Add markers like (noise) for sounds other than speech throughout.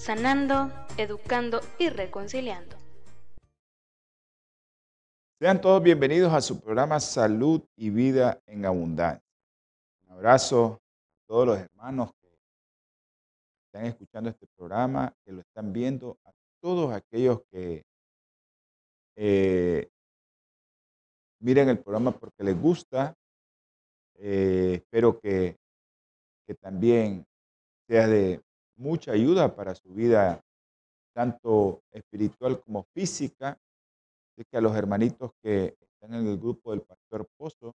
sanando, educando y reconciliando. Sean todos bienvenidos a su programa Salud y Vida en Abundancia. Un abrazo a todos los hermanos que están escuchando este programa, que lo están viendo, a todos aquellos que eh, miren el programa porque les gusta. Eh, espero que, que también sea de mucha ayuda para su vida, tanto espiritual como física. Así que a los hermanitos que están en el grupo del Pastor Pozo,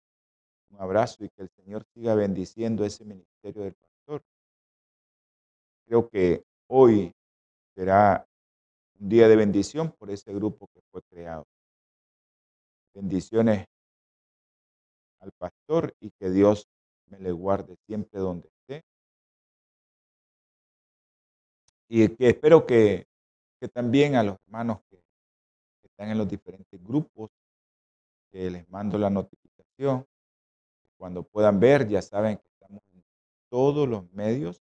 un abrazo y que el Señor siga bendiciendo ese ministerio del pastor. Creo que hoy será un día de bendición por ese grupo que fue creado. Bendiciones al pastor y que Dios me le guarde siempre donde Y que espero que, que también a los hermanos que están en los diferentes grupos, que les mando la notificación. Cuando puedan ver, ya saben que estamos en todos los medios,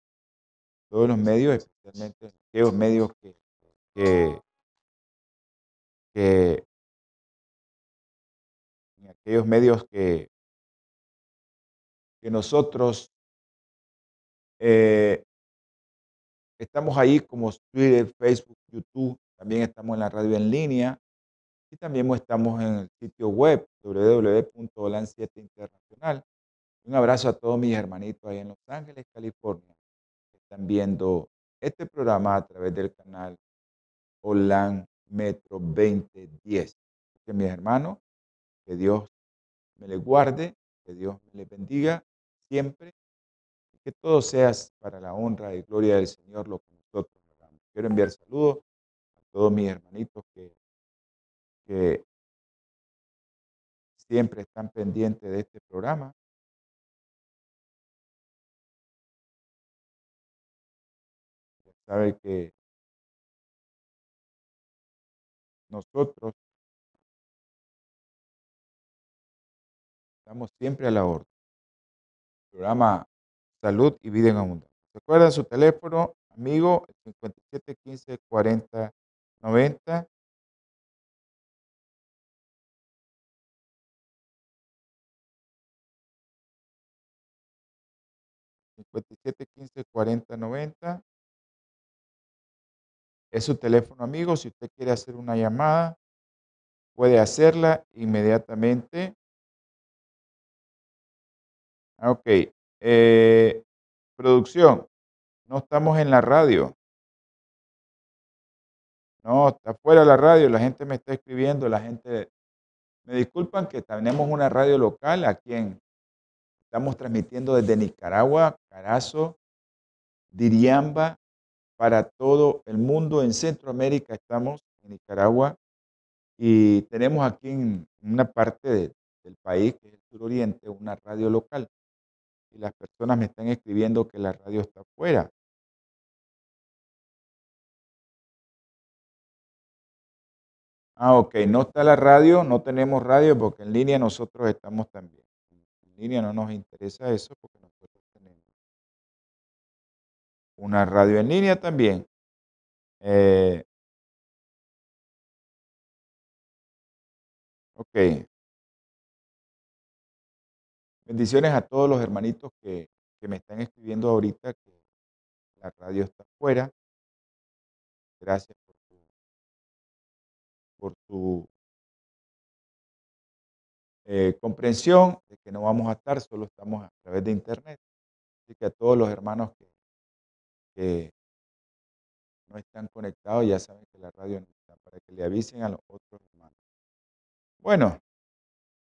todos los medios, especialmente aquellos medios que, que, que en aquellos medios que, que nosotros eh, estamos ahí como Twitter, Facebook, YouTube, también estamos en la radio en línea y también estamos en el sitio web www.holan7 internacional. Un abrazo a todos mis hermanitos ahí en Los Ángeles, California, que están viendo este programa a través del canal Holan Metro 2010. Que mis hermanos, que Dios me les guarde, que Dios me les bendiga siempre que todo sea para la honra y gloria del Señor lo que nosotros hagamos. Quiero enviar saludos a todos mis hermanitos que siempre están pendientes de este programa. Ya sabe que nosotros estamos siempre a la orden. Programa Salud y Vida en Abundancia. Recuerda su teléfono, amigo, 5715 40 90 57 15 40 90. Es su teléfono amigo. Si usted quiere hacer una llamada, puede hacerla inmediatamente. Ok. Eh, producción. No estamos en la radio. No, está fuera la radio. La gente me está escribiendo. La gente. Me disculpan que tenemos una radio local aquí en Estamos transmitiendo desde Nicaragua, Carazo, Diriamba, para todo el mundo. En Centroamérica estamos, en Nicaragua, y tenemos aquí en una parte de, del país, que es el suroriente, una radio local. Y las personas me están escribiendo que la radio está afuera. Ah, ok, no está la radio, no tenemos radio porque en línea nosotros estamos también línea no nos interesa eso porque nosotros tenemos una radio en línea también. Eh, ok. Bendiciones a todos los hermanitos que, que me están escribiendo ahorita que la radio está afuera. Gracias por su, por eh, comprensión de que no vamos a estar, solo estamos a través de internet. Así que a todos los hermanos que, que no están conectados ya saben que la radio no está, para que le avisen a los otros hermanos. Bueno,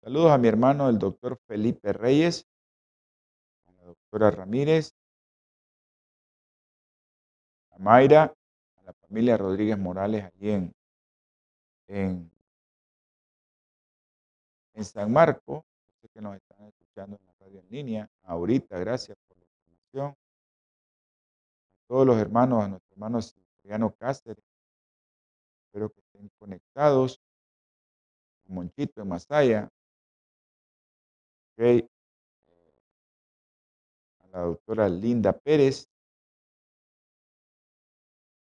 saludos a mi hermano, el doctor Felipe Reyes, a la doctora Ramírez, a Mayra, familia Rodríguez Morales allí en, en, en San Marco. Que nos están escuchando en la radio en línea. Ahorita, gracias por la información. A todos los hermanos, a nuestro hermano Cipriano Cáceres. Espero que estén conectados. A Monchito en Masaya. A la doctora Linda Pérez.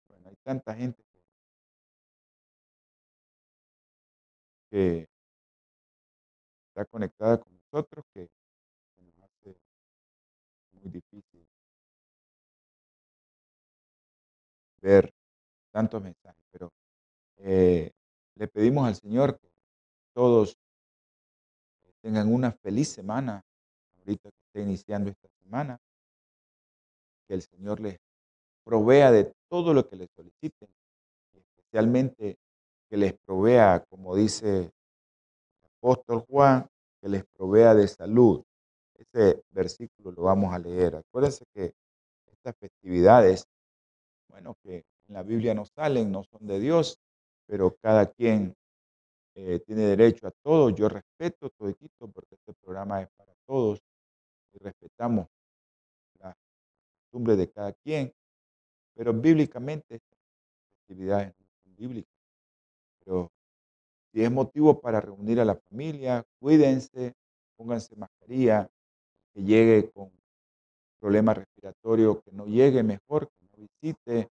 Bueno, hay tanta gente que está conectada con nosotros que nos hace muy difícil ver tantos mensajes, pero eh, le pedimos al Señor que todos tengan una feliz semana, ahorita que esté iniciando esta semana, que el Señor les provea de todo lo que les soliciten, especialmente que les provea, como dice el apóstol Juan, que les provea de salud. Ese versículo lo vamos a leer. Acuérdense que estas festividades, bueno, que en la Biblia no salen, no son de Dios, pero cada quien eh, tiene derecho a todo. Yo respeto todo esto porque este programa es para todos y respetamos las costumbres de cada quien, pero bíblicamente estas festividades no son bíblicas. Pero si es motivo para reunir a la familia, cuídense, pónganse mascarilla, que llegue con problemas respiratorios, que no llegue mejor, que no visite,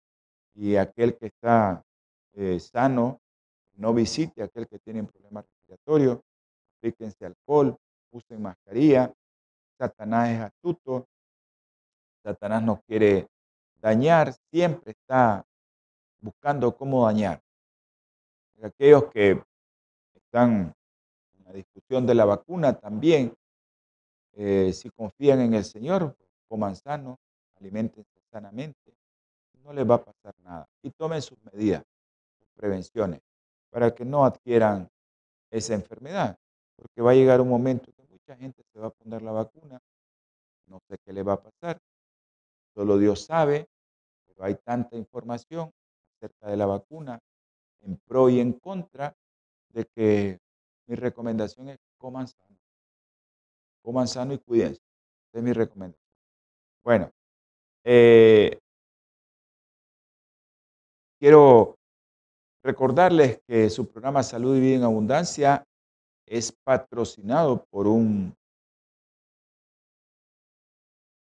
y aquel que está eh, sano, no visite a aquel que tiene problemas respiratorios, aplíquense alcohol, usen mascarilla, Satanás es astuto, Satanás no quiere dañar, siempre está buscando cómo dañar. Aquellos que están en la discusión de la vacuna también, eh, si confían en el Señor, coman sano, alimentense sanamente, no les va a pasar nada. Y tomen sus medidas, sus prevenciones, para que no adquieran esa enfermedad, porque va a llegar un momento que mucha gente se va a poner la vacuna, no sé qué le va a pasar, solo Dios sabe, pero hay tanta información acerca de la vacuna, en pro y en contra, de que mi recomendación es coman sano. Coman sano y cuídense. Es mi recomendación. Bueno, eh, quiero recordarles que su programa Salud y Vida en Abundancia es patrocinado por un,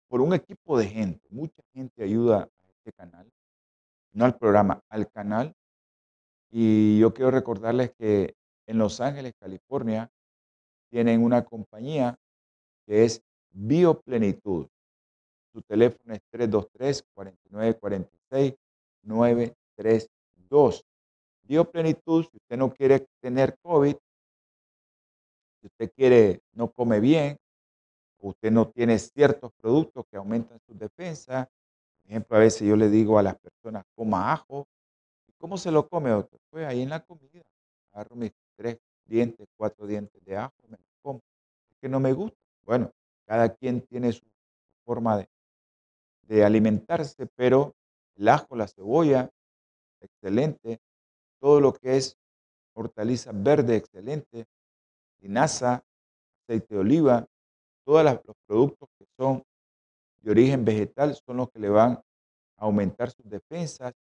por un equipo de gente. Mucha gente ayuda a este canal, no al programa, al canal. Y yo quiero recordarles que en Los Ángeles, California, tienen una compañía que es Bioplenitud. Su teléfono es 323-4946-932. Bioplenitud, si usted no quiere tener COVID, si usted quiere, no come bien, usted no tiene ciertos productos que aumentan su defensa, por ejemplo, a veces yo le digo a las personas, coma ajo. ¿Y cómo se lo come, otro? Pues ahí en la comida. Agarro mis tres dientes, cuatro dientes de ajo, me los como. Es que no me gusta. Bueno, cada quien tiene su forma de alimentarse, pero el ajo, la cebolla, excelente. Todo lo que es hortaliza verde, excelente. Linaza, aceite de oliva, todos los productos que son de origen vegetal son los que le van a aumentar sus defensas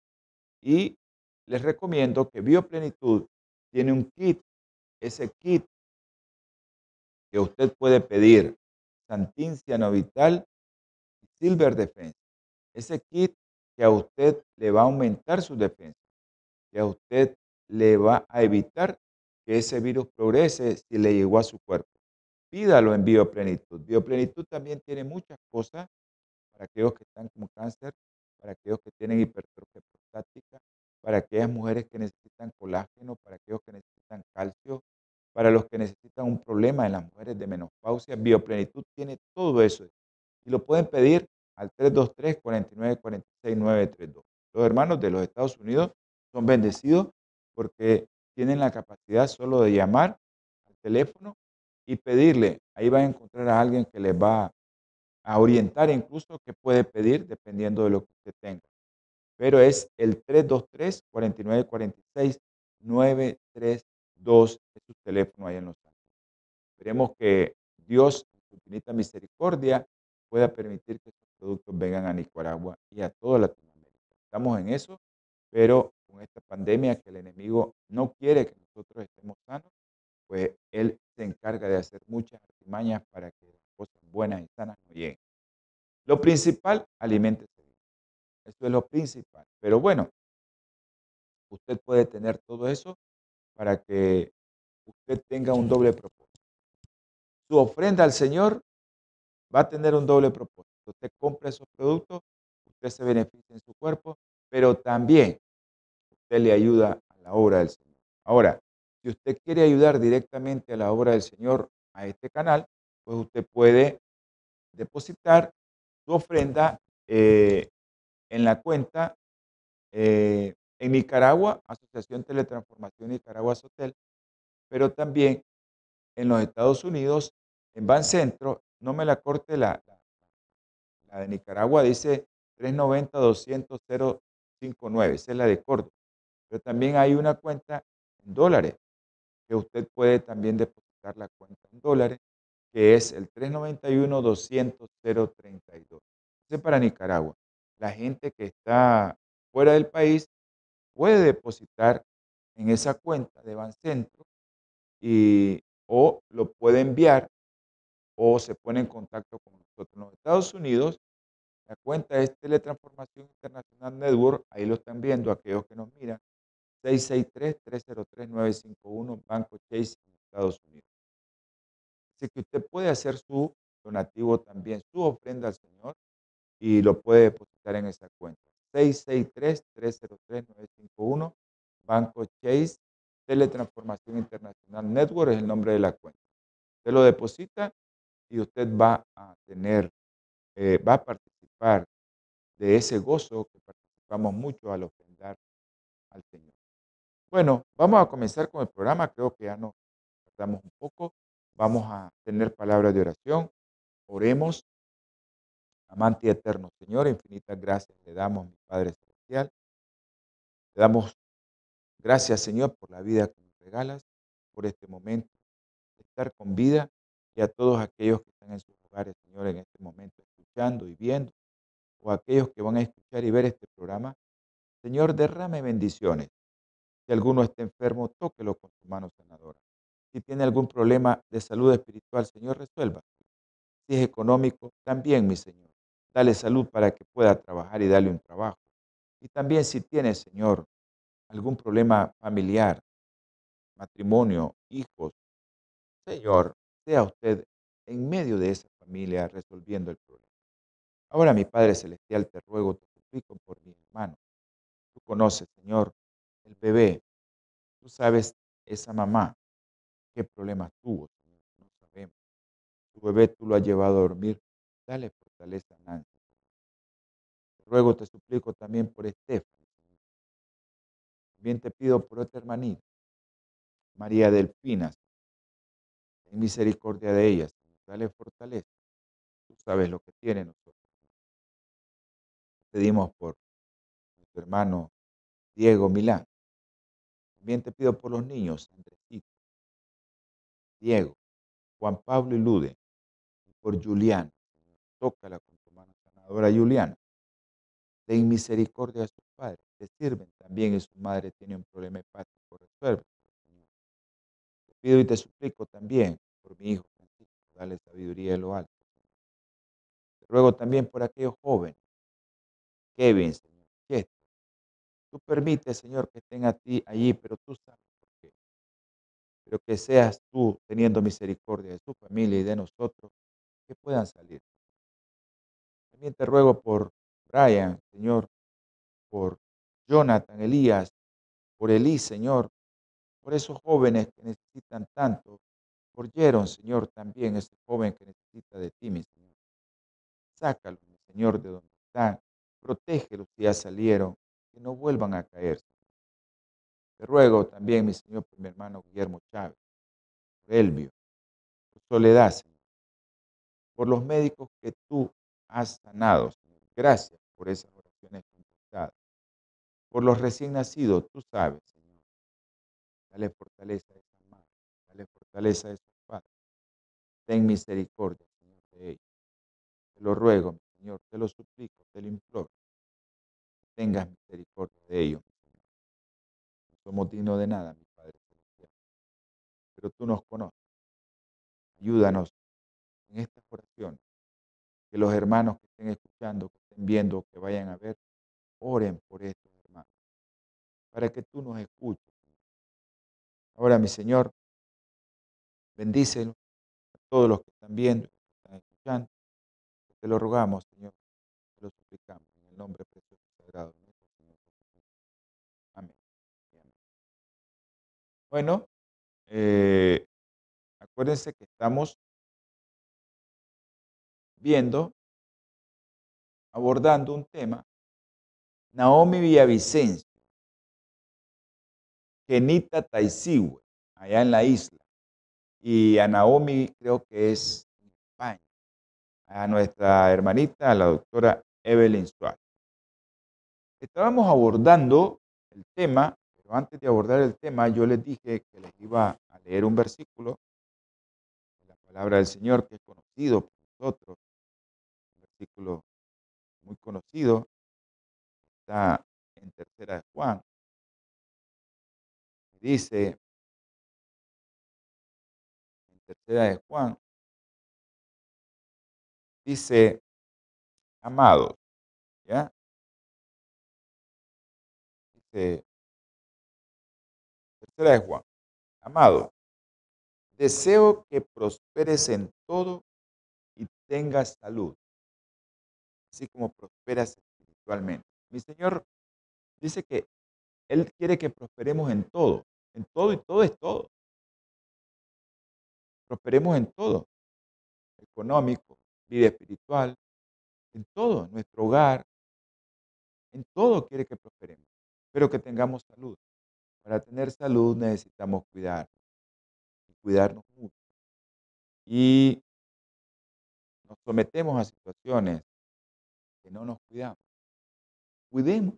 y les recomiendo que Bioplenitud tiene un kit, ese kit que usted puede pedir, Santin Cianovital y Silver Defense. Ese kit que a usted le va a aumentar su defensa, que a usted le va a evitar que ese virus progrese si le llegó a su cuerpo pídalo en Bioplenitud. Bioplenitud también tiene muchas cosas para aquellos que están como cáncer, para aquellos que tienen hipertrofia prostática, para aquellas mujeres que necesitan colágeno, para aquellos que necesitan calcio, para los que necesitan un problema en las mujeres de menopausia. Bioplenitud tiene todo eso y lo pueden pedir al 323-4946-932. Los hermanos de los Estados Unidos son bendecidos porque tienen la capacidad solo de llamar al teléfono y pedirle. Ahí va a encontrar a alguien que les va a orientar incluso qué puede pedir dependiendo de lo que usted tenga. pero es el 323-4946-932, es su teléfono ahí en Los Ángeles. Esperemos que Dios, en su infinita misericordia, pueda permitir que estos productos vengan a Nicaragua y a toda Latinoamérica. Estamos en eso, pero con esta pandemia que el enemigo no quiere que nosotros estemos sanos, pues él se encarga de hacer muchas artimañas para que las cosas buenas y sanas no lleguen. Lo principal, aliméntese bien. Eso es lo principal. Pero bueno, usted puede tener todo eso para que usted tenga un doble propósito. Su ofrenda al Señor va a tener un doble propósito. Usted compra esos productos, usted se beneficia en su cuerpo, pero también usted le ayuda a la obra del Señor. Ahora, si usted quiere ayudar directamente a la obra del Señor a este canal, pues usted puede depositar su ofrenda eh, en la cuenta eh, en Nicaragua, Asociación Teletransformación Nicaragua Sotel, pero también en los Estados Unidos, en Bancentro, no me la corte la, de Nicaragua, dice 390-200-059, esa es la de Córdoba. Pero también hay una cuenta en dólares, que usted puede también depositar la cuenta en dólares, que es el 391-200-032. Ese es para Nicaragua. La gente que está fuera del país puede depositar en esa cuenta de Bancentro y, o lo puede enviar o se pone en contacto con nosotros. En los Estados Unidos, la cuenta es Teletransformación Internacional Network, ahí lo están viendo aquellos que nos miran, 663-303-951, Banco Chase Estados Unidos. Así que usted puede hacer su donativo también, su ofrenda al Señor, y lo puede depositar en esa cuenta. 663-303-951, Banco Chase, Teletransformación Internacional Network es el nombre de la cuenta. Usted lo deposita y usted va a tener, eh, va a participar de ese gozo que participamos mucho al ofrendar al Señor. Bueno, vamos a comenzar con el programa. Creo que ya nos tardamos un poco. Vamos a tener palabras de oración. Oremos. Amante eterno, Señor, infinitas gracias le damos, mi Padre Celestial. Le damos gracias, Señor, por la vida que nos regalas, por este momento estar con vida y a todos aquellos que están en sus hogares, Señor, en este momento, escuchando y viendo, o aquellos que van a escuchar y ver este programa. Señor, derrame bendiciones si alguno está enfermo, tóquelo con su mano sanadora. Si tiene algún problema de salud espiritual, Señor, resuelva. Si es económico, también, mi Señor. Dale salud para que pueda trabajar y darle un trabajo. Y también si tiene, Señor, algún problema familiar, matrimonio, hijos, Señor, sea usted en medio de esa familia resolviendo el problema. Ahora, mi Padre Celestial, te ruego, te suplico por mi hermano. Tú conoces, Señor, el bebé, tú sabes esa mamá qué problemas tuvo, no sabemos. Tu bebé tú lo has llevado a dormir, dale fortaleza Nancy. Ruego, te suplico también por Estefan. También te pido por otra hermanita, María Delfina. Ten misericordia de ella, dale fortaleza. Tú sabes lo que tiene nosotros. Pedimos por nuestro hermano Diego Milán. También te pido por los niños, Andresito, Diego, Juan Pablo y Lude, y por Juliana. Tócala con tu mano sanadora, Juliana. Ten misericordia de sus padres, te sirven también y su madre tiene un problema hepático, resuelve. Te pido y te suplico también por mi hijo Francisco, dale sabiduría de lo alto. Te ruego también por aquellos jóvenes, Kevin, Tú permites, Señor, que estén a ti allí, pero tú sabes por qué. Pero que seas tú teniendo misericordia de su familia y de nosotros, que puedan salir. También te ruego por Brian, Señor, por Jonathan, Elías, por Elí, Señor, por esos jóvenes que necesitan tanto, por Jeron, Señor, también ese joven que necesita de ti, mi Señor. Sácalo, Señor, de donde están. Protégelos si ya salieron no vuelvan a caer. Te ruego también, mi Señor, por mi hermano Guillermo Chávez, por Elvio, por Soledad, Señor, por los médicos que tú has sanado, Señor. Gracias por esas oraciones contestadas. Por los recién nacidos, tú sabes, Señor. Dale fortaleza a esa madre, dale fortaleza a esos padres. Ten misericordia, Señor, de ellos. Te lo ruego, mi Señor, te lo suplico, te lo imploro. Tengas misericordia de ellos. No somos dignos de nada, mi Padre. Pero tú nos conoces. Ayúdanos en estas oraciones. Que los hermanos que estén escuchando, que estén viendo, que vayan a ver, oren por estos hermanos. Para que tú nos escuches. Ahora, mi Señor, bendícelo a todos los que están viendo, que están escuchando. Te lo rogamos, Señor. Te lo suplicamos en el nombre de Bueno, eh, acuérdense que estamos viendo, abordando un tema, Naomi Villavicencio, Kenita Taisihue, allá en la isla, y a Naomi creo que es en España, a nuestra hermanita, a la doctora Evelyn Suárez. Estábamos abordando el tema, pero antes de abordar el tema, yo les dije que les iba a leer un versículo de la palabra del Señor que es conocido por nosotros, un versículo muy conocido, está en tercera de Juan, dice en tercera de Juan, dice, amados, ¿ya? Dice, tercera de Juan, amado, deseo que prosperes en todo y tengas salud, así como prosperas espiritualmente. Mi Señor dice que Él quiere que prosperemos en todo, en todo y todo es todo. Prosperemos en todo, económico, vida espiritual, en todo, nuestro hogar, en todo quiere que prosperemos, pero que tengamos salud. Para tener salud necesitamos cuidar cuidarnos mucho. Y nos sometemos a situaciones que no nos cuidamos. Cuidemos,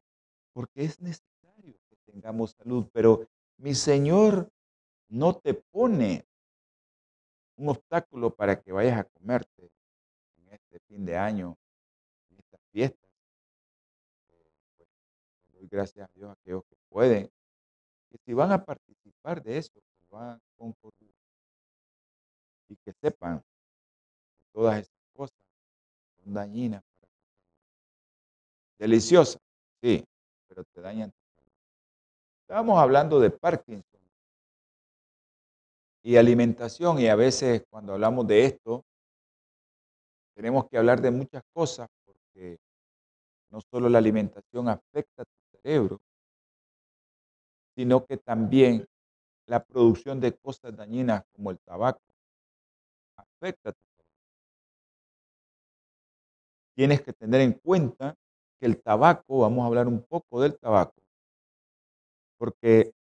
porque es necesario que tengamos salud, pero mi Señor no te pone un obstáculo para que vayas a comerte en este fin de año, en estas fiestas. Gracias a Dios a aquellos que pueden, que si van a participar de eso, que lo hagan. Y que sepan todas esas cosas son dañinas para tu salud. Deliciosas, sí, pero te dañan tu salud. Estábamos hablando de Parkinson y alimentación, y a veces cuando hablamos de esto, tenemos que hablar de muchas cosas, porque no solo la alimentación afecta cerebro, sino que también la producción de cosas dañinas como el tabaco afecta a tu cerebro. Tienes que tener en cuenta que el tabaco, vamos a hablar un poco del tabaco, porque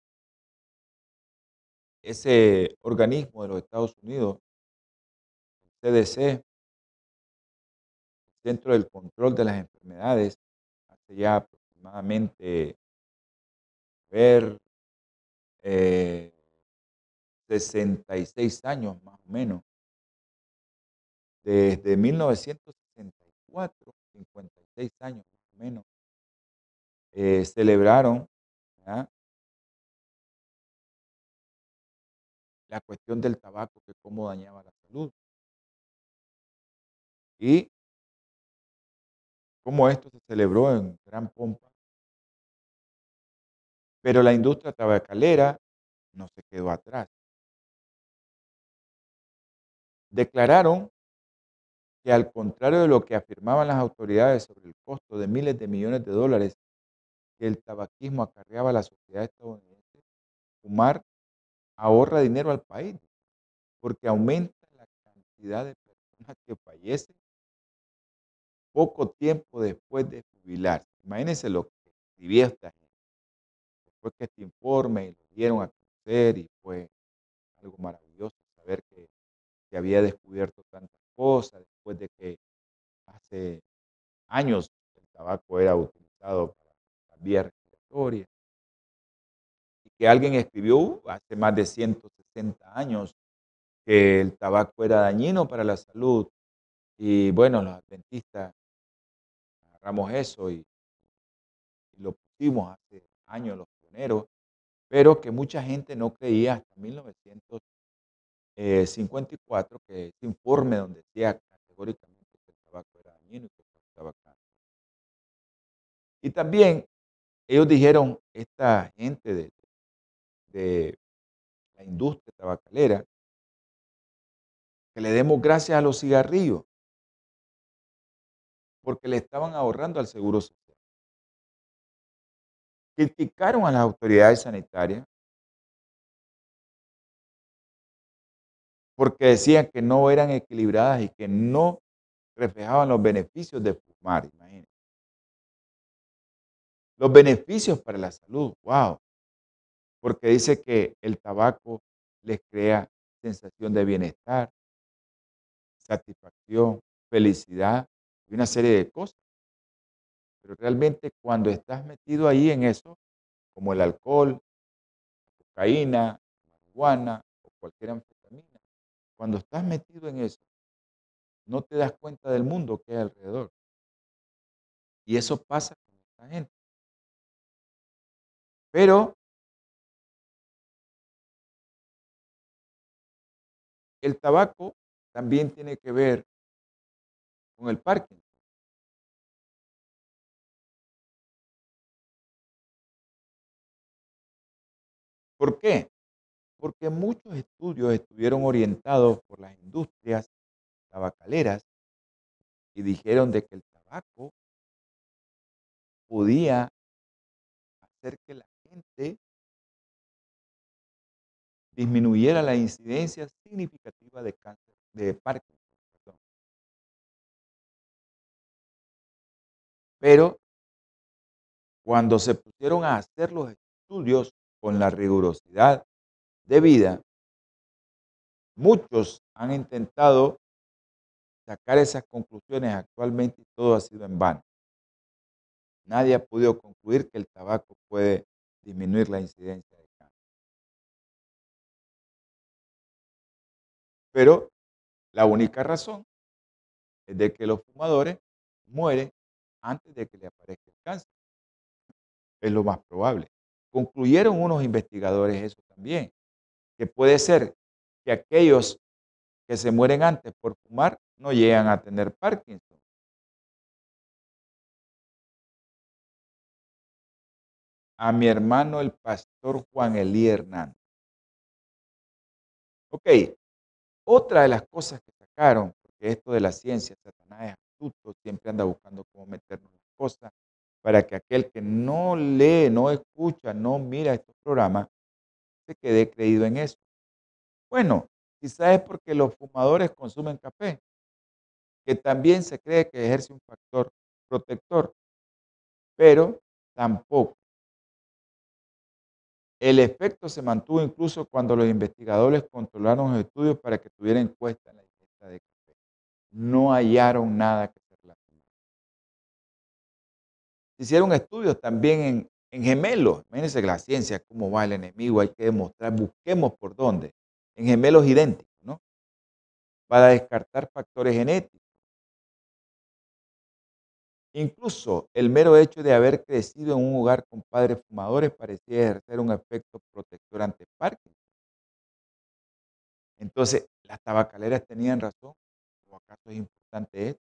ese organismo de los Estados Unidos, el CDC, el Centro del Control de las Enfermedades, hace ya aproximadamente ver eh, 66 años más o menos, desde 1964, 56 años más o menos, eh, celebraron la cuestión del tabaco, que cómo dañaba la salud. Y cómo esto se celebró en gran pompa. Pero la industria tabacalera no se quedó atrás. Declararon que al contrario de lo que afirmaban las autoridades sobre el costo de miles de millones de dólares que el tabaquismo acarreaba a la sociedad estadounidense, fumar ahorra dinero al país, porque aumenta la cantidad de personas que fallecen poco tiempo después de jubilarse. Imagínense lo que escribió esta gente. Después que este informe lo dieron a conocer y fue algo maravilloso saber que se había descubierto tantas cosas después de que hace años el tabaco era utilizado para la vía respiratoria historia. Y que alguien escribió hace más de 160 años que el tabaco era dañino para la salud. Y bueno, los adventistas agarramos eso y, y lo pusimos hace años los pero que mucha gente no creía hasta 1954 que ese informe donde decía categóricamente que el tabaco era dañino y que causaba cáncer. Y también ellos dijeron, esta gente de la industria tabacalera, que le demos gracias a los cigarrillos, porque le estaban ahorrando al seguro social. Criticaron a las autoridades sanitarias porque decían que no eran equilibradas y que no reflejaban los beneficios de fumar, imagínense. Los beneficios para la salud, wow. Porque dice que el tabaco les crea sensación de bienestar, satisfacción, felicidad y una serie de cosas. Pero realmente cuando estás metido ahí en eso, como el alcohol, cocaína, marihuana o cualquier anfetamina, cuando estás metido en eso, no te das cuenta del mundo que hay alrededor. Y eso pasa con esta gente. Pero el tabaco también tiene que ver con el parking. ¿Por qué? Porque muchos estudios estuvieron orientados por las industrias tabacaleras y dijeron de que el tabaco podía hacer que la gente disminuyera la incidencia significativa de cáncer de Parkinson. Pero cuando se pusieron a hacer los estudios con la rigurosidad debida, muchos han intentado sacar esas conclusiones actualmente y todo ha sido en vano. Nadie ha podido concluir que el tabaco puede disminuir la incidencia de cáncer. Pero la única razón es de que los fumadores mueren antes de que le aparezca el cáncer. Es lo más probable. Concluyeron unos investigadores eso también, que puede ser que aquellos que se mueren antes por fumar no llegan a tener Parkinson. A mi hermano el pastor Juan Elí Hernández. Ok, otra de las cosas que sacaron, porque esto de la ciencia, Satanás es astuto, siempre anda buscando cómo meternos las cosas, para que aquel que no lee, no escucha, no mira estos programas, se quede creído en eso. Bueno, quizás es porque los fumadores consumen café, que también se cree que ejerce un factor protector, pero tampoco. El efecto se mantuvo incluso cuando los investigadores controlaron los estudios para que tuviera encuesta en la ingesta de café. No hallaron nada que hicieron estudios también en, en gemelos. Imagínense la ciencia, cómo va el enemigo, hay que demostrar, busquemos por dónde. En gemelos idénticos, ¿no? Para descartar factores genéticos. Incluso el mero hecho de haber crecido en un hogar con padres fumadores parecía ejercer un efecto protector ante Parkinson. Entonces, las tabacaleras tenían razón. ¿O acaso es importante esto?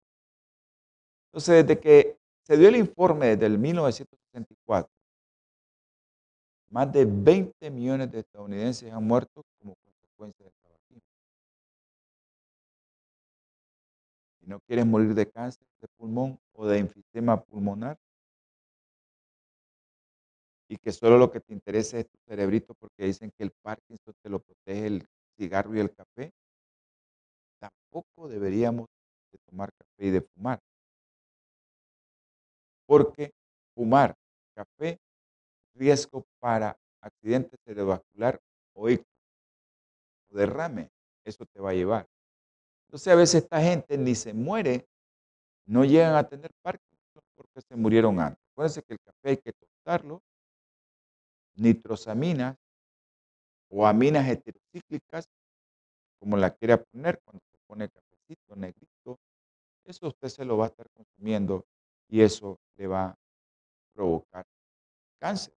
Entonces, desde que se dio el informe desde el 1964, más de 20 millones de estadounidenses han muerto como consecuencia del tabaquismo. Si no quieres morir de cáncer de pulmón o de enfisema pulmonar, y que solo lo que te interesa es tu cerebrito porque dicen que el Parkinson te lo protege el cigarro y el café, tampoco deberíamos de tomar café y de fumar. Porque fumar café, riesgo para accidente cerebrovascular o ictus o derrame, eso te va a llevar. Entonces a veces esta gente ni se muere, no llegan a tener Parkinson porque se murieron antes. Acuérdense que el café hay que tostarlo nitrosaminas o aminas heterocíclicas, como la quiera poner, cuando se pone cafecito, negrito, eso usted se lo va a estar consumiendo y eso le va a provocar cáncer.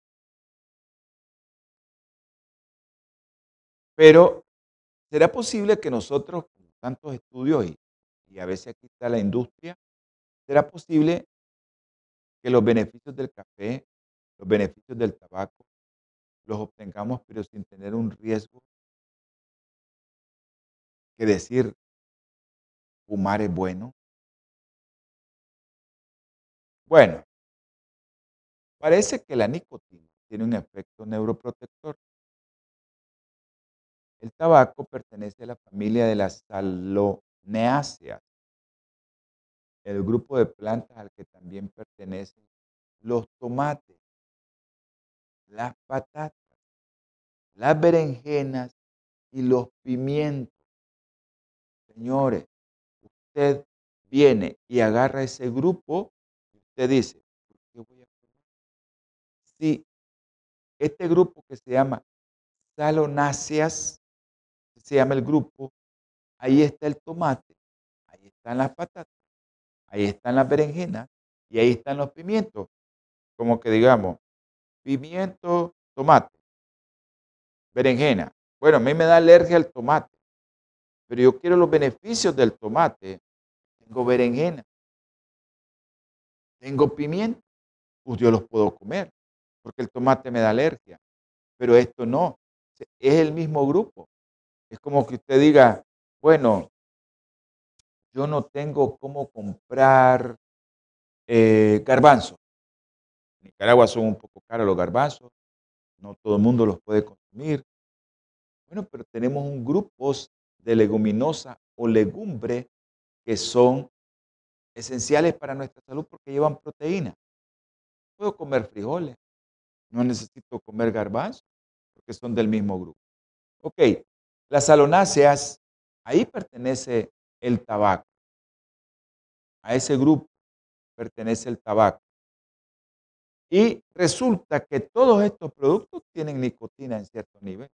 Pero, ¿será posible que nosotros, con tantos estudios y, y a veces aquí está la industria, será posible que los beneficios del café, los beneficios del tabaco, los obtengamos, pero sin tener un riesgo que decir fumar es bueno? Bueno, parece que la nicotina tiene un efecto neuroprotector. El tabaco pertenece a la familia de las saloneáceas, el grupo de plantas al que también pertenecen los tomates, las patatas, las berenjenas y los pimientos. Señores, usted viene y agarra ese grupo dice. Si este grupo que se llama salonáceas, se llama el grupo, ahí está el tomate, ahí están las patatas, ahí están las berenjenas y ahí están los pimientos. Como que digamos, pimiento, tomate, berenjena. Bueno, a mí me da alergia al tomate, pero yo quiero los beneficios del tomate. Tengo berenjena, tengo pimiento, pues yo los puedo comer, porque el tomate me da alergia, pero esto no, es el mismo grupo. Es como que usted diga, bueno, yo no tengo cómo comprar eh, garbanzos. En Nicaragua son un poco caros los garbanzos, no todo el mundo los puede consumir. Bueno, pero tenemos un grupo de leguminosa o legumbre que son esenciales para nuestra salud porque llevan proteína. Puedo comer frijoles, no necesito comer garbanzos porque son del mismo grupo. Ok, las salonáceas, ahí pertenece el tabaco. A ese grupo pertenece el tabaco. Y resulta que todos estos productos tienen nicotina en cierto nivel,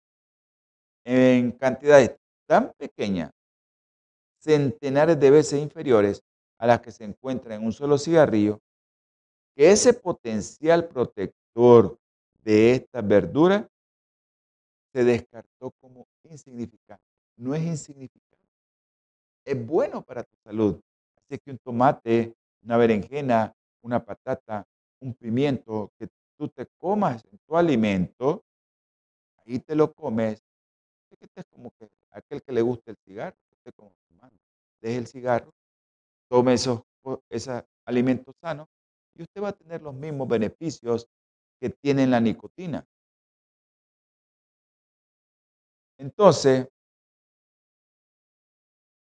en cantidades tan pequeñas, centenares de veces inferiores a las que se encuentran en un solo cigarrillo, que ese potencial protector de esta verdura se descartó como insignificante. No es insignificante. Es bueno para tu salud. Así que un tomate, una berenjena, una patata, un pimiento que tú te comas en tu alimento, ahí te lo comes. Es como que aquel que le gusta el cigarro, esté como fumando. Deje el cigarro, tome esos, esos alimentos sanos y usted va a tener los mismos beneficios que tiene la nicotina. Entonces,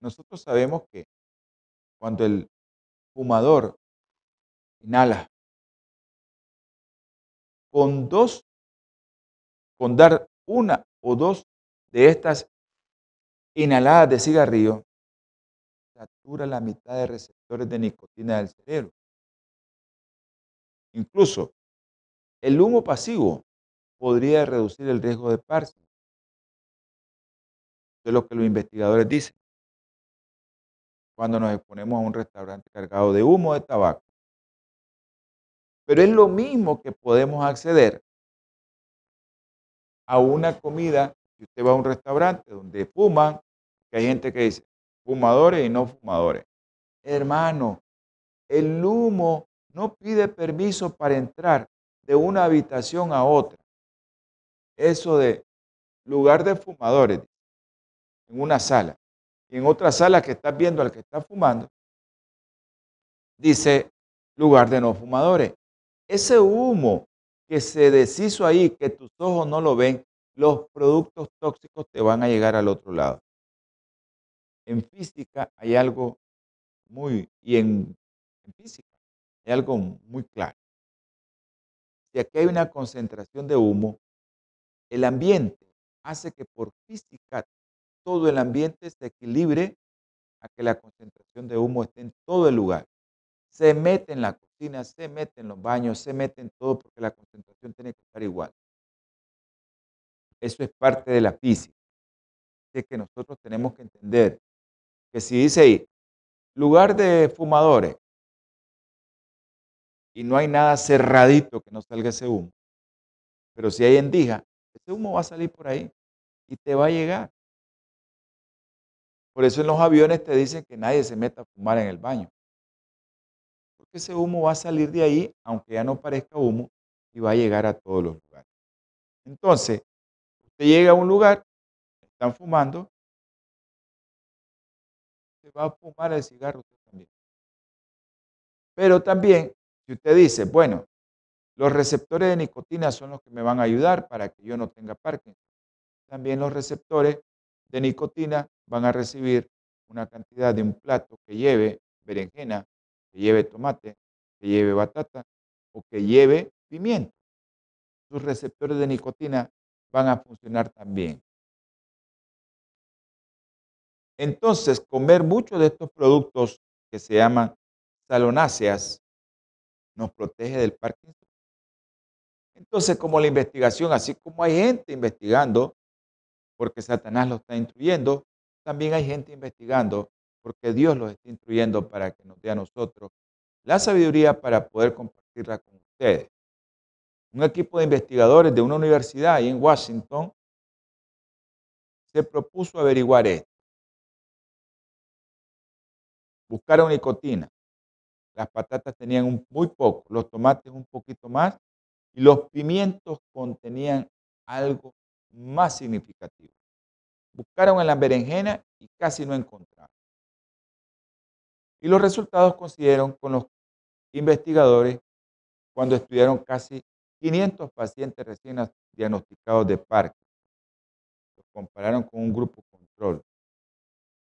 nosotros sabemos que cuando el fumador inhala con dos, con dar una o dos de estas inhaladas de cigarrillo, satura la mitad de receptores de nicotina del cerebro. Incluso el humo pasivo podría reducir el riesgo de Parkinson. Eso es lo que los investigadores dicen. Cuando nos exponemos a un restaurante cargado de humo de tabaco. Pero es lo mismo que podemos acceder a una comida, si usted va a un restaurante donde fuman, que hay gente que dice fumadores y no fumadores. Hermano, el humo no pide permiso para entrar de una habitación a otra. Eso de lugar de fumadores, en una sala, y en otra sala que estás viendo al que está fumando, dice lugar de no fumadores. Ese humo que se deshizo ahí, que tus ojos no lo ven, los productos tóxicos te van a llegar al otro lado. En física hay algo muy, y en, física hay algo muy claro. Si aquí hay una concentración de humo, el ambiente hace que por física todo el ambiente se equilibre a que la concentración de humo esté en todo el lugar. Se mete en la cocina, se mete en los baños, se mete en todo porque la concentración tiene que estar igual. eso es parte de la física. Es que nosotros tenemos que entender que si dice ahí, lugar de fumadores, y no hay nada cerradito que no salga ese humo, pero si hay endija, ese humo va a salir por ahí y te va a llegar. Por eso en los aviones te dicen que nadie se meta a fumar en el baño. Porque ese humo va a salir de ahí, aunque ya no parezca humo, y va a llegar a todos los lugares. Entonces, usted llega a un lugar, están fumando, va a fumar el cigarro usted también. Pero también, si usted dice, bueno, los receptores de nicotina son los que me van a ayudar para que yo no tenga Parkinson. También los receptores de nicotina van a recibir una cantidad de un plato que lleve berenjena, que lleve tomate, que lleve batata o que lleve pimiento. Sus receptores de nicotina van a funcionar también. Entonces, comer muchos de estos productos que se llaman salonáceas nos protege del Parkinson. Entonces, como la investigación, así como hay gente investigando porque Satanás lo está instruyendo, también hay gente investigando porque Dios los está instruyendo para que nos dé a nosotros la sabiduría para poder compartirla con ustedes. Un equipo de investigadores de una universidad ahí en Washington se propuso averiguar esto. Buscaron nicotina. Las patatas tenían muy poco, los tomates un poquito más y los pimientos contenían algo más significativo. Buscaron en la berenjena y casi no encontraron. Y los resultados coincidieron con los investigadores cuando estudiaron casi 500 pacientes recién diagnosticados de Parkinson. Los compararon con un grupo control.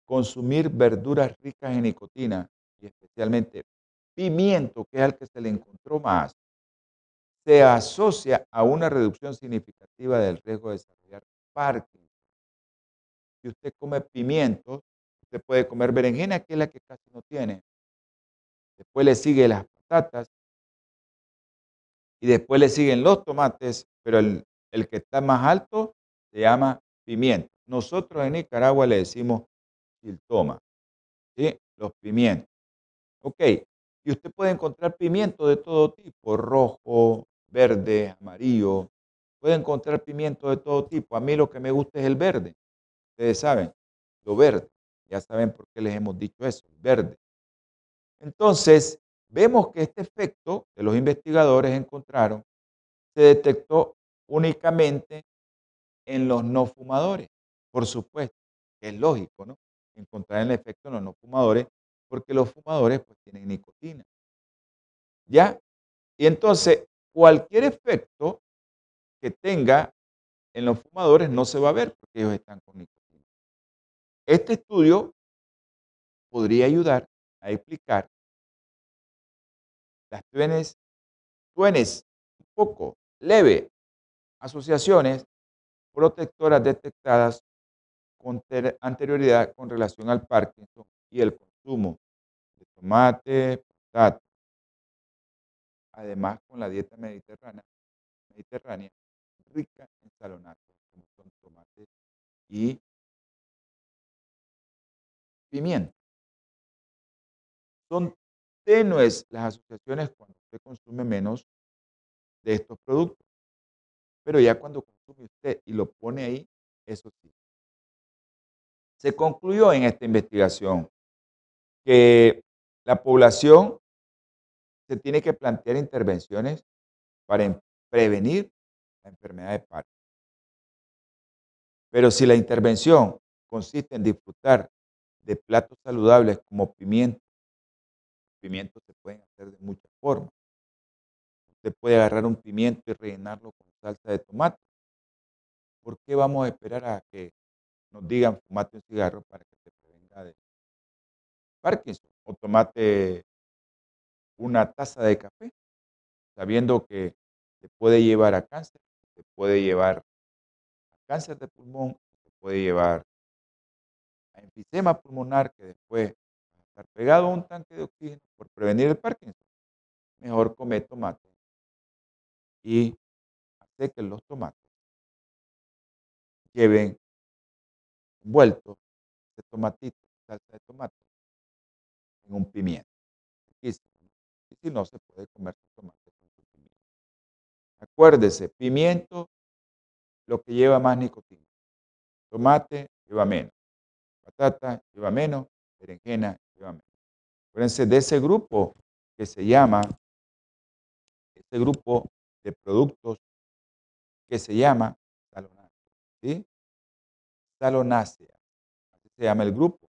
Consumir verduras ricas en nicotina y especialmente pimiento, que es el que se le encontró más, se asocia a una reducción significativa del riesgo de desarrollar Parkinson. Si usted come pimiento, usted puede comer berenjena, que es la que casi no tiene. Después le sigue las patatas y después le siguen los tomates, pero el, que está más alto se llama pimiento. Nosotros en Nicaragua le decimos chiltoma, ¿sí? los pimientos. Ok, y usted puede encontrar pimiento de todo tipo, rojo, verde, amarillo. Puede encontrar pimiento de todo tipo. A mí lo que me gusta es el verde. Ustedes saben, lo verde. Ya saben por qué les hemos dicho eso, el verde. Entonces, vemos que este efecto que los investigadores encontraron se detectó únicamente en los no fumadores. Por supuesto, es lógico, ¿no? Encontrar el efecto en los no fumadores, porque los fumadores pues tienen nicotina. ¿Ya? Y entonces, cualquier efecto que tenga en los fumadores no se va a ver porque ellos están con nicotina. Este estudio podría ayudar a explicar las tuenes, tuenes un poco leve, asociaciones protectoras detectadas con anterioridad con relación al Parkinson y el consumo de tomate, patata, además con la dieta mediterránea, rica en salonatos, como son tomates y pimiento. Son tenues las asociaciones cuando usted consume menos de estos productos. Pero ya cuando consume usted y lo pone ahí, eso sí. Se concluyó en esta investigación que la población se tiene que plantear intervenciones para prevenir la enfermedad de Parkinson. Pero si la intervención consiste en disfrutar de platos saludables como pimiento, pimientos se pueden hacer de muchas formas. Usted puede agarrar un pimiento y rellenarlo con salsa de tomate. ¿Por qué vamos a esperar a que nos digan fumate un cigarro para que se prevenga de Parkinson? O tomate una taza de café, sabiendo que se puede llevar a cáncer, se puede llevar a cáncer de pulmón, se puede llevar a enfisema pulmonar, que después estar pegado a un tanque de oxígeno por prevenir el Parkinson. Mejor comer tomate y que los tomates lleven envuelto de tomatito, salsa de tomate, en un pimiento. Y si no, se puede comer tomate con pimiento. Acuérdese, pimiento, lo que lleva más nicotina. Tomate lleva menos. Patata lleva menos. Berenjena lleva menos. Acuérdense de ese grupo que se llama, este grupo de productos que se llama salonácea. ¿sí? Salonácea, así se llama el grupo.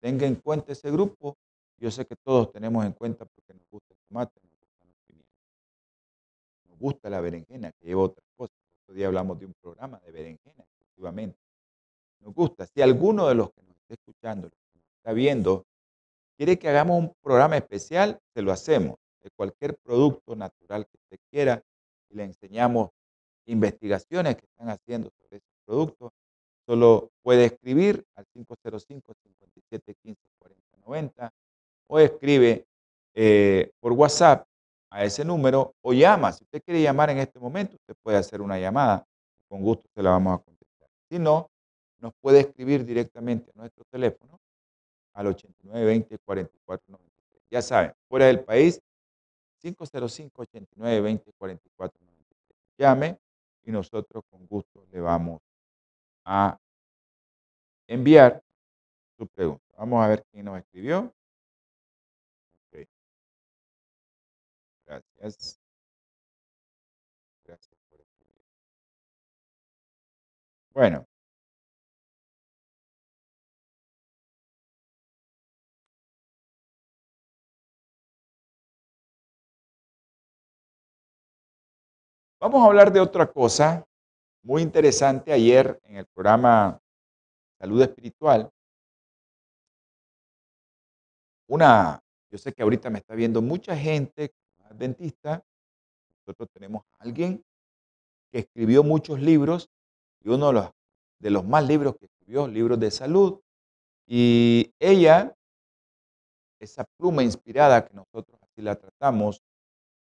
Tenga en cuenta ese grupo. Yo sé que todos tenemos en cuenta porque nos gusta el tomate, nos gusta los pimientos. Nos gusta la berenjena, que lleva otras cosas. Otro día hablamos de un programa de berenjena, efectivamente. Nos gusta. Si alguno de los que nos está escuchando, nos está viendo, quiere que hagamos un programa especial, se lo hacemos, de cualquier producto natural que usted quiera, y le enseñamos investigaciones que están haciendo sobre ese producto, solo puede escribir al 505 57 15 40 90 o escribe eh, por WhatsApp a ese número o llama. Si usted quiere llamar en este momento, usted puede hacer una llamada. Con gusto se la vamos a contestar. Si no, nos puede escribir directamente a nuestro teléfono al 8920 44 Ya saben, fuera del país, 505 8920 44 Llame y nosotros con gusto le vamos a enviar su pregunta. Vamos a ver quién nos escribió. Gracias. Gracias por escribir. Bueno. Vamos a hablar de otra cosa muy interesante. Ayer en el programa Salud Espiritual, una, yo sé que ahorita me está viendo mucha gente dentista. Nosotros tenemos a alguien que escribió muchos libros y uno de los, de los más libros que escribió, libros de salud. Y ella, esa pluma inspirada que nosotros así la tratamos,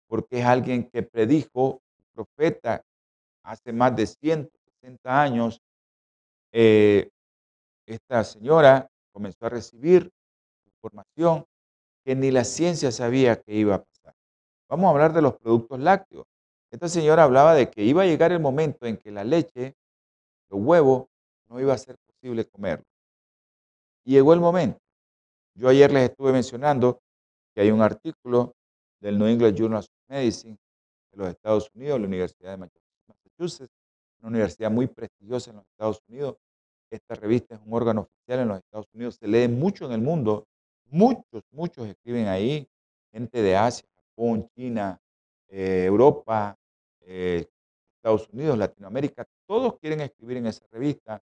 porque es alguien que predijo, profeta, hace más de 160 años, eh, esta señora comenzó a recibir información que ni la ciencia sabía que iba a pasar. Vamos a hablar de los productos lácteos. Esta señora hablaba de que iba a llegar el momento en que la leche, los huevos, no iba a ser posible comerlo. Y llegó el momento. Yo ayer les estuve mencionando que hay un artículo del New England Journal of Medicine de los Estados Unidos, la Universidad de Massachusetts, una universidad muy prestigiosa en los Estados Unidos. Esta revista es un órgano oficial en los Estados Unidos, se lee mucho en el mundo, muchos, muchos escriben ahí, gente de Asia, Japón, China, eh, Europa, eh, Estados Unidos, Latinoamérica, todos quieren escribir en esa revista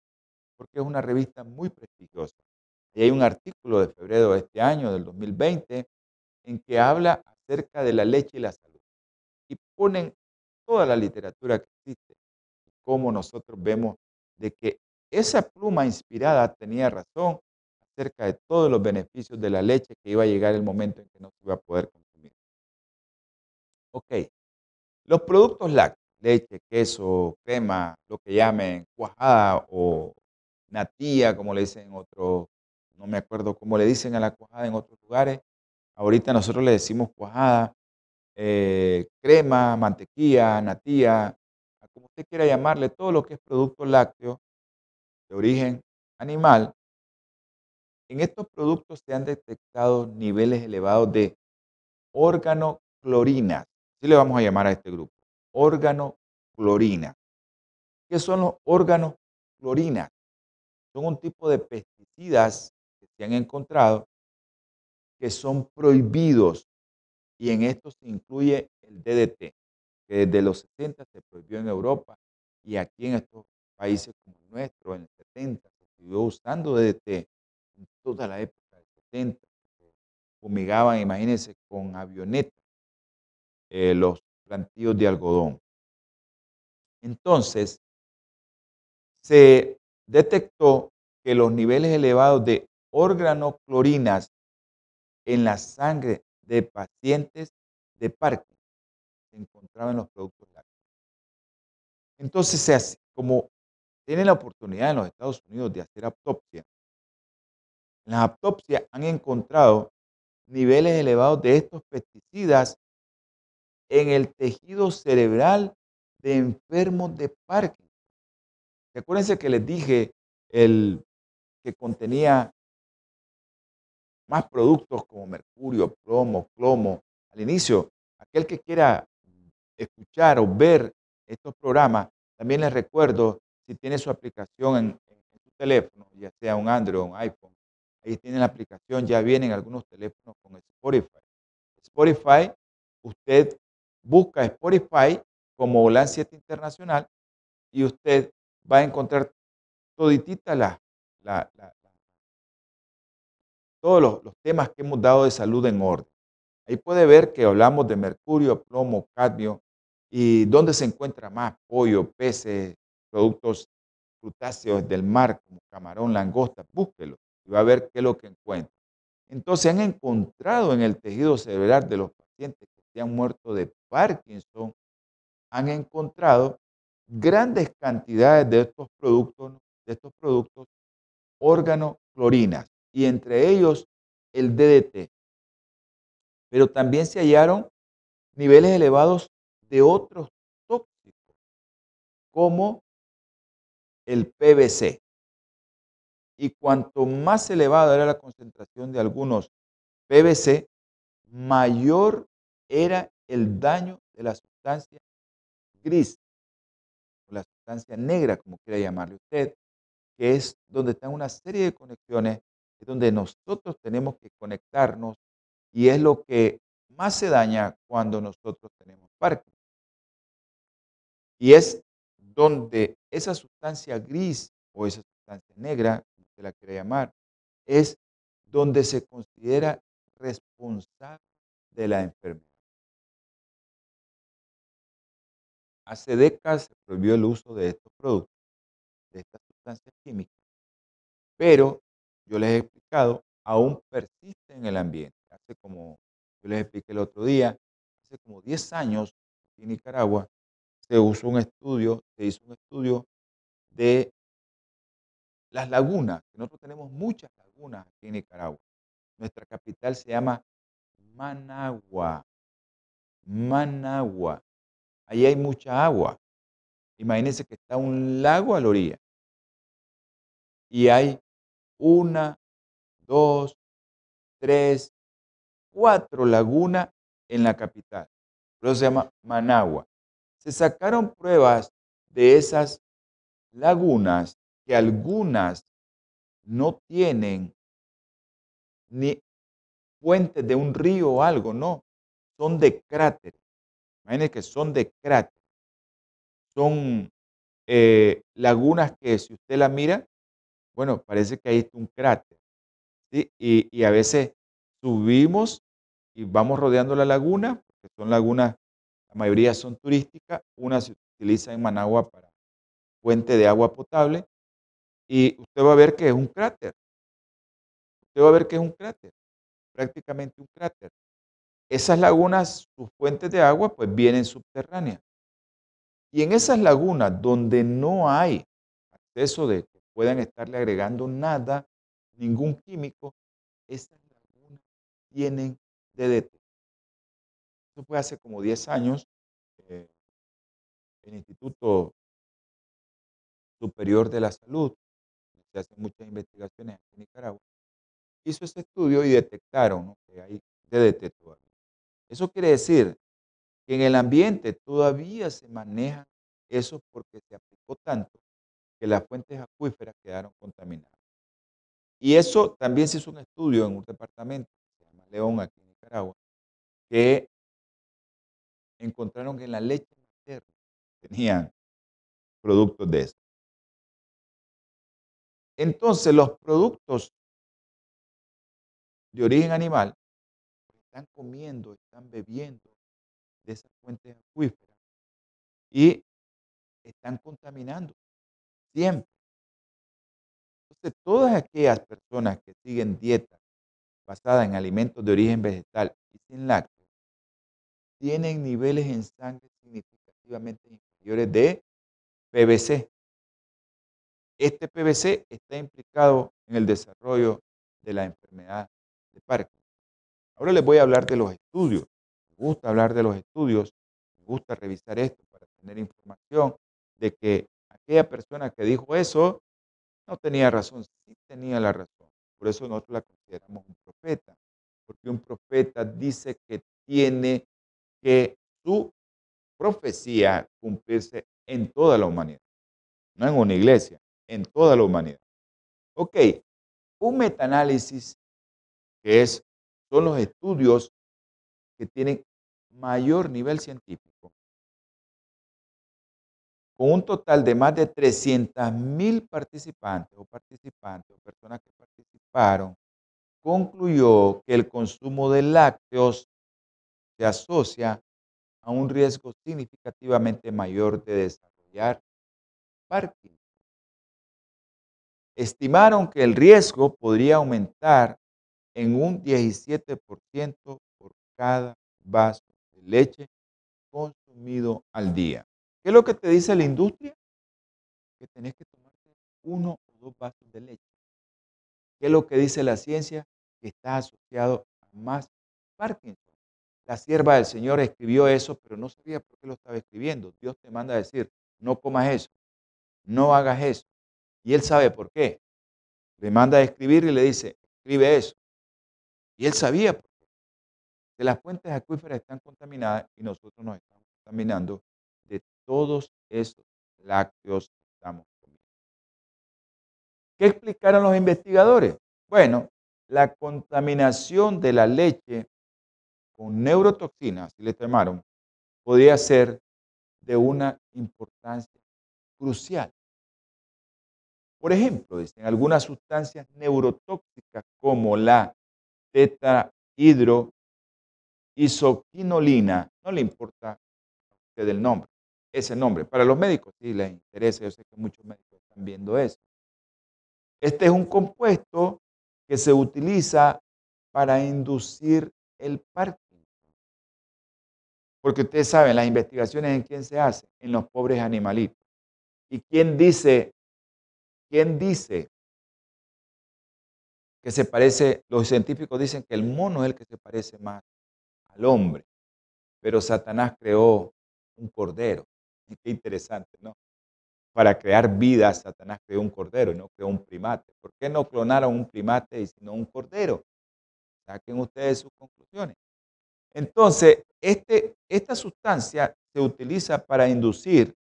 porque es una revista muy prestigiosa. Y hay un artículo de febrero de este año, del 2020, en que habla acerca de la leche y la salud. Y ponen toda la literatura que existe, cómo nosotros vemos de que esa pluma inspirada tenía razón acerca de todos los beneficios de la leche que iba a llegar el momento en que no se iba a poder consumir. Ok, los productos lácteos, leche, queso, crema, lo que llamen cuajada o natilla, como le dicen en otros, no me acuerdo cómo le dicen a la cuajada en otros lugares. Ahorita nosotros le decimos cuajada, eh, crema, mantequilla, natilla, como usted quiera llamarle, todo lo que es producto lácteo de origen animal, en estos productos se han detectado niveles elevados de organoclorinas. Así le vamos a llamar a este grupo. Organoclorina. ¿Qué son los organoclorinas? Son un tipo de pesticidas que se han encontrado que son prohibidos y en esto se incluye el DDT, que desde los 60 se prohibió en Europa y aquí en estos países como el nuestro, en el 70 se siguió usando DDT en toda la época del 70. Fumigaban, imagínense, con avionetas eh, los plantíos de algodón. Entonces, se detectó que los niveles elevados de organoclorinas en la sangre de pacientes de Parkinson se encontraban en los productos lácteos. Entonces, como tienen la oportunidad en los Estados Unidos de hacer autopsia, en las autopsias han encontrado niveles elevados de estos pesticidas en el tejido cerebral de enfermos de Parkinson. Acuérdense que les dije el que contenía más productos como mercurio, plomo, clomo. Al inicio, aquel que quiera escuchar o ver estos programas, también les recuerdo, si tiene su aplicación en, su teléfono, ya sea un Android o un iPhone, ahí tienen la aplicación, ya vienen algunos teléfonos con Spotify. Spotify, usted busca Spotify como Volan 7 Internacional y usted va a encontrar toditita la, todos los, temas que hemos dado de salud en orden. Ahí puede ver que hablamos de mercurio, plomo, cadmio y dónde se encuentra más pollo, peces, productos frutáceos del mar como camarón, langosta, búsquelo y va a ver qué es lo que encuentra. Entonces han encontrado en el tejido cerebral de los pacientes que se han muerto de Parkinson, han encontrado grandes cantidades de estos productos, de estos productos y entre ellos el DDT. Pero también se hallaron niveles elevados de otros tóxicos, como el PVC. Y cuanto más elevada era la concentración de algunos PVC, mayor era el daño de la sustancia gris, o la sustancia negra, como quiera llamarle usted, que es donde están una serie de conexiones, es donde nosotros tenemos que conectarnos y es lo que más se daña cuando nosotros tenemos Parkinson. Y es donde esa sustancia gris o esa sustancia negra, como se la quiera llamar, es donde se considera responsable de la enfermedad. Hace décadas se prohibió el uso de estos productos, de estas sustancias químicas, pero yo les he explicado, aún persiste en el ambiente. Hace como, yo les expliqué el otro día, hace como 10 años en Nicaragua se usó un estudio, se hizo un estudio de las lagunas, nosotros tenemos muchas lagunas aquí en Nicaragua. Nuestra capital se llama Managua. Managua. Ahí hay mucha agua. Imagínense que está un lago a la orilla. Y hay una, dos, tres, cuatro lagunas en la capital. Por eso se llama Managua. Se sacaron pruebas de esas lagunas que algunas no tienen ni fuentes de un río o algo, no, son de cráteres. Imagínense que son de cráteres. Son eh, lagunas que si usted la mira, bueno, parece que está un cráter. ¿sí? Y, y, a veces subimos y vamos rodeando la laguna, porque son lagunas, la mayoría son turísticas, una se utiliza en Managua para fuente de agua potable, y usted va a ver que es un cráter. Usted va a ver que es un cráter, prácticamente un cráter. Esas lagunas, sus fuentes de agua, pues vienen subterráneas. Y en esas lagunas donde no hay acceso de puedan estarle agregando nada, ningún químico, esas lagunas tienen DDT. Eso fue hace como 10 años. Eh, el Instituto Superior de la Salud, se hacen muchas investigaciones en Nicaragua, hizo ese estudio y detectaron que hay DDT todavía. Eso quiere decir que en el ambiente todavía se maneja eso porque se aplicó tanto que las fuentes acuíferas quedaron contaminadas. Y eso también se hizo un estudio en un departamento que se llama León, aquí en Nicaragua, que encontraron que en la leche materna tenían productos de eso. Entonces, los productos de origen animal están comiendo, están bebiendo de esas fuentes acuíferas y están contaminando siempre. Entonces, todas aquellas personas que siguen dieta basada en alimentos de origen vegetal y sin lácteos tienen niveles en sangre significativamente inferiores de PVC. este PVC está implicado en el desarrollo de la enfermedad de Parkinson. Ahora les voy a hablar de los estudios. Me gusta hablar de los estudios, me gusta revisar esto para tener información de que aquella persona que dijo eso no tenía razón, sí tenía la razón. Por eso nosotros la consideramos un profeta, porque un profeta dice que tiene que su profecía cumplirse en toda la humanidad, no en una iglesia, en toda la humanidad. Ok, un metaanálisis que es, son los estudios que tienen mayor nivel científico, con un total de más de 300 mil participantes o participantes o personas que participaron, concluyó que el consumo de lácteos se asocia a un riesgo significativamente mayor de desarrollar Parkinson. Estimaron que el riesgo podría aumentar en un 17% por cada vaso de leche consumido al día. ¿Qué es lo que te dice la industria? Que tenés que tomarte uno o dos vasos de leche. ¿Qué es lo que dice la ciencia? Que está asociado a más Parkinson. La sierva del Señor escribió eso, pero no sabía por qué lo estaba escribiendo. Dios te manda a decir, no comas eso, no hagas eso. Y él sabe por qué. Le manda a escribir y le dice, escribe eso. Y él sabía por qué. Que las fuentes acuíferas están contaminadas y nosotros nos estamos contaminando todos esos lácteos que estamos comiendo. ¿Qué explicaron los investigadores? Bueno, la contaminación de la leche con neurotoxinas, si le llamaron, podría ser de una importancia crucial. Por ejemplo, dicen algunas sustancias neurotóxicas como la tetrahidroisoquinolina, no le importa a usted el nombre, ese nombre. Para los médicos sí les interesa, yo sé que muchos médicos están viendo eso. Este es un compuesto que se utiliza para inducir el Parkinson. Porque ustedes saben, las investigaciones en quién se hacen, en los pobres animalitos. ¿Y quién dice, quién dice que se parece, los científicos dicen que el mono es el que se parece más al hombre, pero Satanás creó un cordero. (laughs) Qué interesante, ¿no? Para crear vida, Satanás creó un cordero y no creó un primate. ¿Por qué no clonaron un primate y sino un cordero? Saquen ustedes sus conclusiones. Entonces, este, esta sustancia se utiliza para inducir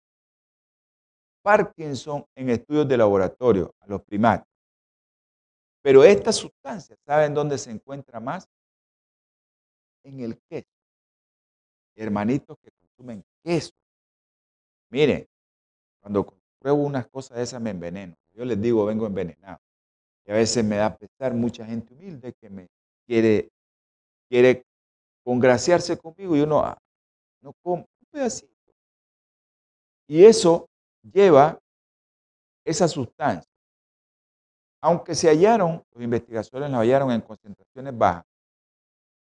Parkinson en estudios de laboratorio a los primates. Pero esta sustancia, ¿saben dónde se encuentra más? En el queso. Hermanitos que consumen queso. Miren, cuando pruebo unas cosas de esas me enveneno. Yo les digo, vengo envenenado. Y a veces me da pesar mucha gente humilde que me quiere, quiere congraciarse conmigo y uno ah, no come un pedacito. Y eso lleva esa sustancia. Aunque se hallaron, los investigadores la hallaron en concentraciones bajas,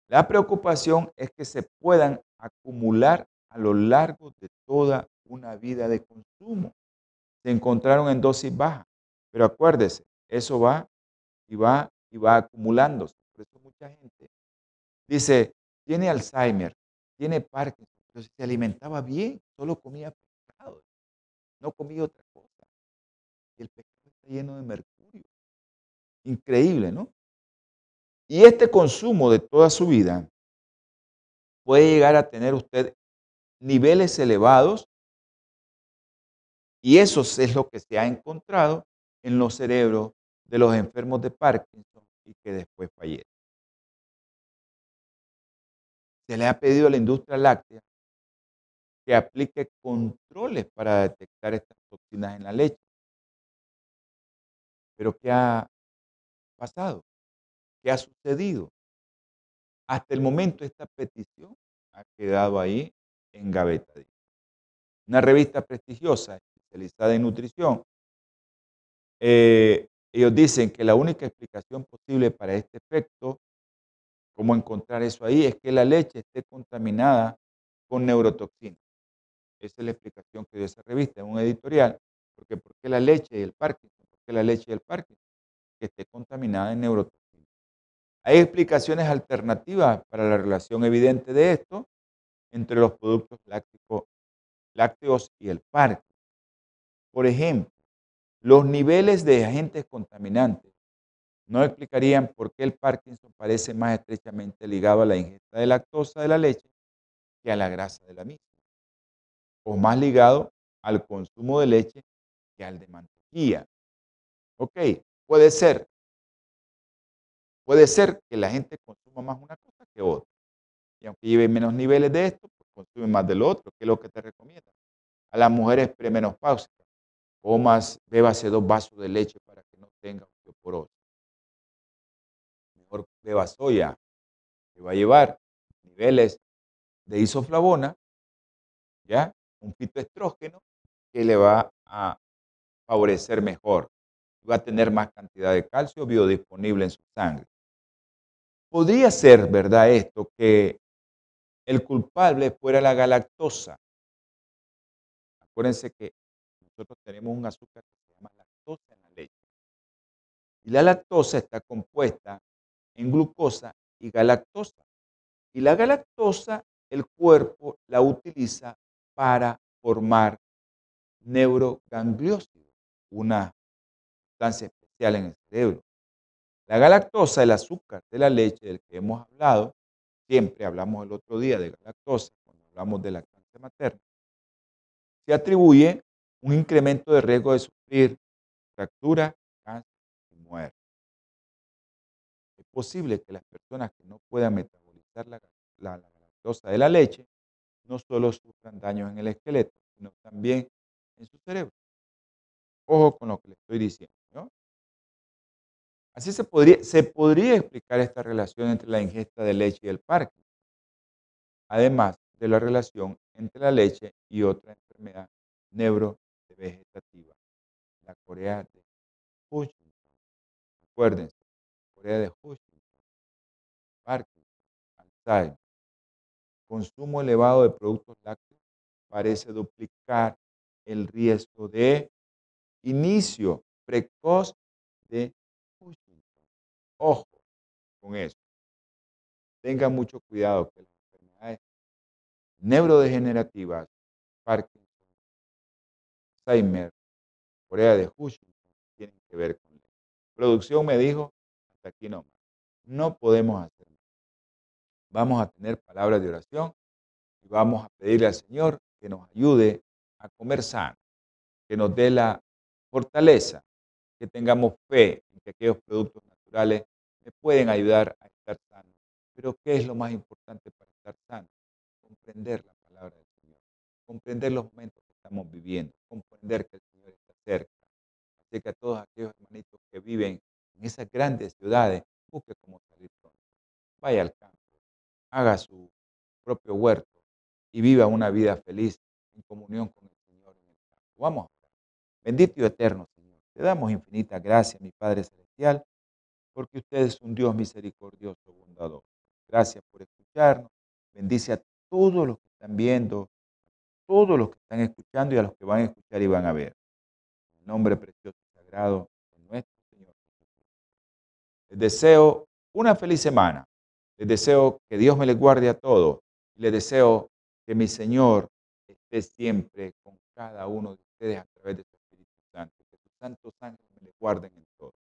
la preocupación es que se puedan acumular a lo largo de toda una vida de consumo. Se encontraron en dosis bajas, pero acuérdese, eso va y va y va acumulándose. Por eso mucha gente dice, tiene Alzheimer, tiene Parkinson, pero se alimentaba bien, solo comía pescado, no comía otra cosa. Y el pescado está lleno de mercurio. Increíble, ¿no? Y este consumo de toda su vida puede llegar a tener usted niveles elevados y eso es lo que se ha encontrado en los cerebros de los enfermos de Parkinson y que después fallecen se le ha pedido a la industria láctea que aplique controles para detectar estas toxinas en la leche. Pero ¿qué ha pasado? ¿Qué ha sucedido? Hasta el momento esta petición ha quedado ahí en gaveta. Una revista prestigiosa especializada en nutrición, eh, ellos dicen que la única explicación posible para este efecto ¿Cómo encontrar eso ahí? Es que la leche esté contaminada con neurotoxinas. Esa es la explicación que dio esa revista en un editorial. Porque ¿por qué la leche y el Parkinson que la leche del parque, que esté contaminada en neurotoxinas. Hay explicaciones alternativas para la relación evidente de esto entre los productos lácteos y el parque. Por ejemplo, los niveles de agentes contaminantes no explicarían por qué el Parkinson parece más estrechamente ligado a la ingesta de lactosa de la leche que a la grasa de la misma, o más ligado al consumo de leche que al de mantequilla. Ok, puede ser. Puede ser que la gente consuma más una cosa que otra. Y aunque lleve menos niveles de esto, pues consume más del otro, que es lo que te recomienda. A las mujeres premenopáusicas, comas, bébase dos vasos de leche para que no tenga osteoporosis. Mejor beba soya, que va a llevar niveles de isoflavona, ¿ya? Un fitoestrógeno que le va a favorecer mejor. Va a tener más cantidad de calcio biodisponible en su sangre. Podría ser, ¿verdad, esto? Que el culpable fuera la galactosa. Acuérdense que nosotros tenemos un azúcar que se llama lactosa en la leche. Y la lactosa está compuesta en glucosa y galactosa. Y la galactosa, el cuerpo la utiliza para formar neurogangliósidos, una sustancia especial en el cerebro. La galactosa, el azúcar de la leche del que hemos hablado, siempre hablamos el otro día de galactosa, cuando hablamos de lactancia materna, se atribuye un incremento de riesgo de sufrir fractura, cáncer y muerte. Es posible que las personas que no puedan metabolizar la, la, galactosa de la leche no solo sufran daños en el esqueleto, sino también en su cerebro. Ojo con lo que le estoy diciendo. Así se podría, explicar esta relación entre la ingesta de leche y el parque, además de la relación entre la leche y otra enfermedad neurovegetativa, la Corea de Hutchinson. Acuérdense, Corea de Hutchinson, Parkinson, Alzheimer. Consumo elevado de productos lácteos parece duplicar el riesgo de inicio precoz de Hutchinson. Ojo con eso. Tengan mucho cuidado que las enfermedades neurodegenerativas, Parkinson, Alzheimer, Corea de Hutchinson, tienen que ver con eso. Producción me dijo, hasta aquí nomás. No podemos hacer más. Vamos a tener palabras de oración y vamos a pedirle al Señor que nos ayude a comer sano, que nos dé la fortaleza, que tengamos fe en que aquellos productos naturales me pueden ayudar a estar sano. Pero ¿qué es lo más importante para estar sano? Comprender la palabra del Señor, comprender los momentos estamos viviendo, comprender que el Señor está cerca. Así que a todos aquellos hermanitos que viven en esas grandes ciudades, busque cómo salir pronto. Vaya al campo, haga su propio huerto y viva una vida feliz en comunión con el Señor en el campo. Vamos Bendito y eterno Señor, te damos infinita gracia, mi Padre Celestial, porque usted es un Dios misericordioso, bondadoso. Gracias por escucharnos. Bendice a todos los que están viendo, todos los que están escuchando y a los que van a escuchar y van a ver. El nombre precioso y sagrado de nuestro Señor Les deseo una feliz semana. Les deseo que Dios me les guarde a todos. Les deseo que mi Señor esté siempre con cada uno de ustedes a través de su Espíritu Santo. Que sus santos ángeles me les guarden en todo.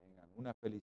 Tengan una feliz